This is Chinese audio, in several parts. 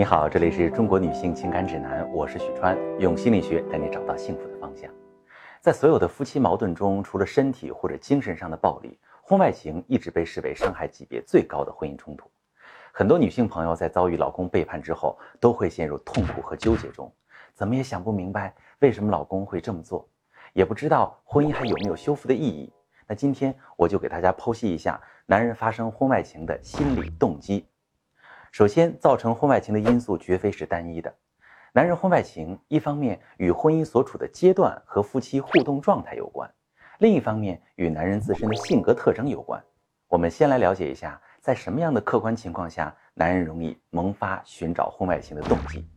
你好，这里是中国女性情感指南，我是许川，用心理学带你找到幸福的方向。在所有的夫妻矛盾中，除了身体或者精神上的暴力，婚外情一直被视为伤害级别最高的婚姻冲突。很多女性朋友在遭遇老公背叛之后，都会陷入痛苦和纠结中，怎么也想不明白为什么老公会这么做，也不知道婚姻还有没有修复的意义。那今天我就给大家剖析一下男人发生婚外情的心理动机。首先，造成婚外情的因素绝非是单一的。男人婚外情，一方面与婚姻所处的阶段和夫妻互动状态有关，另一方面与男人自身的性格特征有关。我们先来了解一下，在什么样的客观情况下，男人容易萌发寻找婚外情的动机。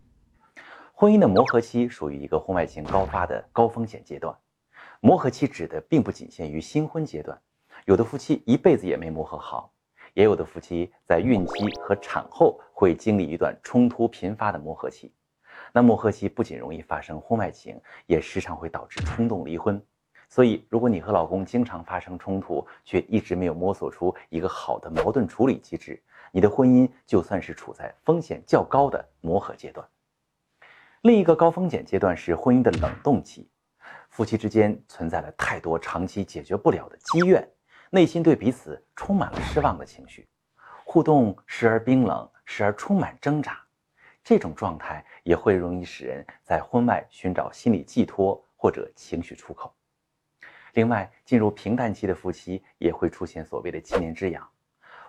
婚姻的磨合期属于一个婚外情高发的高风险阶段。磨合期指的并不仅限于新婚阶段，有的夫妻一辈子也没磨合好。也有的夫妻在孕期和产后会经历一段冲突频发的磨合期，那磨合期不仅容易发生婚外情，也时常会导致冲动离婚。所以，如果你和老公经常发生冲突，却一直没有摸索出一个好的矛盾处理机制，你的婚姻就算是处在风险较高的磨合阶段。另一个高风险阶段是婚姻的冷冻期，夫妻之间存在了太多长期解决不了的积怨。内心对彼此充满了失望的情绪，互动时而冰冷，时而充满挣扎，这种状态也会容易使人在婚外寻找心理寄托或者情绪出口。另外，进入平淡期的夫妻也会出现所谓的七年之痒，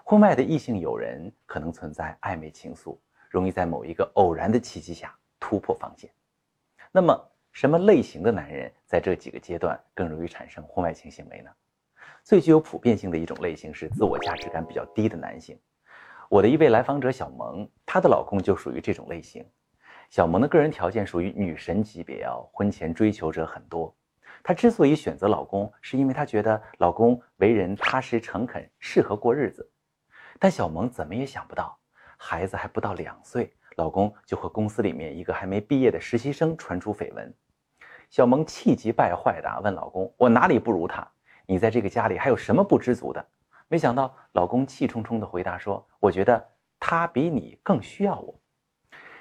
婚外的异性友人可能存在暧昧情愫，容易在某一个偶然的契机下突破防线。那么，什么类型的男人在这几个阶段更容易产生婚外情行为呢？最具有普遍性的一种类型是自我价值感比较低的男性。我的一位来访者小萌，她的老公就属于这种类型。小萌的个人条件属于女神级别哦，婚前追求者很多。她之所以选择老公，是因为她觉得老公为人踏实诚恳，适合过日子。但小萌怎么也想不到，孩子还不到两岁，老公就和公司里面一个还没毕业的实习生传出绯闻。小萌气急败坏地问老公：“我哪里不如他？”你在这个家里还有什么不知足的？没想到老公气冲冲地回答说：“我觉得他比你更需要我。”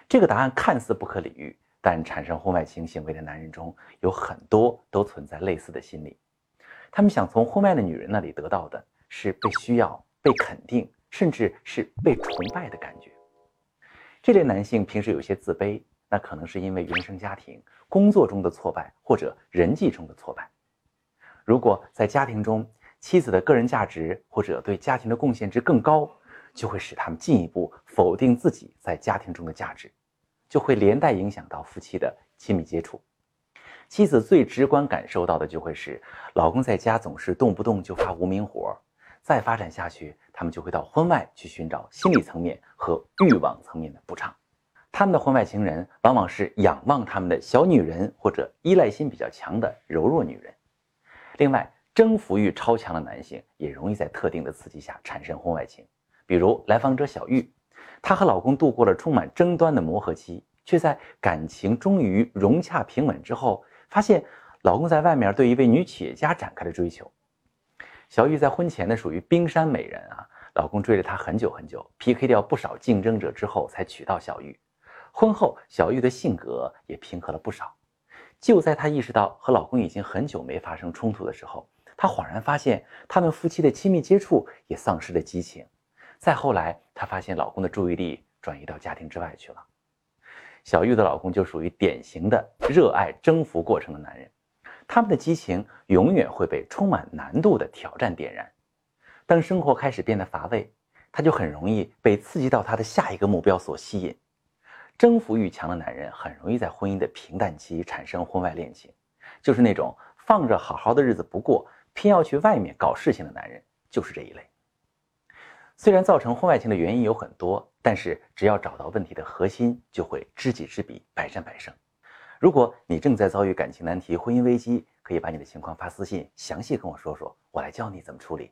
这个答案看似不可理喻，但产生婚外情行为的男人中有很多都存在类似的心理。他们想从婚外的女人那里得到的是被需要、被肯定，甚至是被崇拜的感觉。这类男性平时有些自卑，那可能是因为原生家庭、工作中的挫败或者人际中的挫败。如果在家庭中，妻子的个人价值或者对家庭的贡献值更高，就会使他们进一步否定自己在家庭中的价值，就会连带影响到夫妻的亲密接触。妻子最直观感受到的就会是，老公在家总是动不动就发无名火，再发展下去，他们就会到婚外去寻找心理层面和欲望层面的补偿。他们的婚外情人往往是仰望他们的小女人或者依赖心比较强的柔弱女人。另外，征服欲超强的男性也容易在特定的刺激下产生婚外情。比如来访者小玉，她和老公度过了充满争端的磨合期，却在感情终于融洽平稳之后，发现老公在外面对一位女企业家展开了追求。小玉在婚前呢属于冰山美人啊，老公追了她很久很久，PK 掉不少竞争者之后才娶到小玉。婚后，小玉的性格也平和了不少。就在她意识到和老公已经很久没发生冲突的时候，她恍然发现他们夫妻的亲密接触也丧失了激情。再后来，她发现老公的注意力转移到家庭之外去了。小玉的老公就属于典型的热爱征服过程的男人，他们的激情永远会被充满难度的挑战点燃。当生活开始变得乏味，他就很容易被刺激到他的下一个目标所吸引。征服欲强的男人很容易在婚姻的平淡期产生婚外恋情，就是那种放着好好的日子不过，偏要去外面搞事情的男人，就是这一类。虽然造成婚外情的原因有很多，但是只要找到问题的核心，就会知己知彼，百战百胜。如果你正在遭遇感情难题、婚姻危机，可以把你的情况发私信，详细跟我说说，我来教你怎么处理。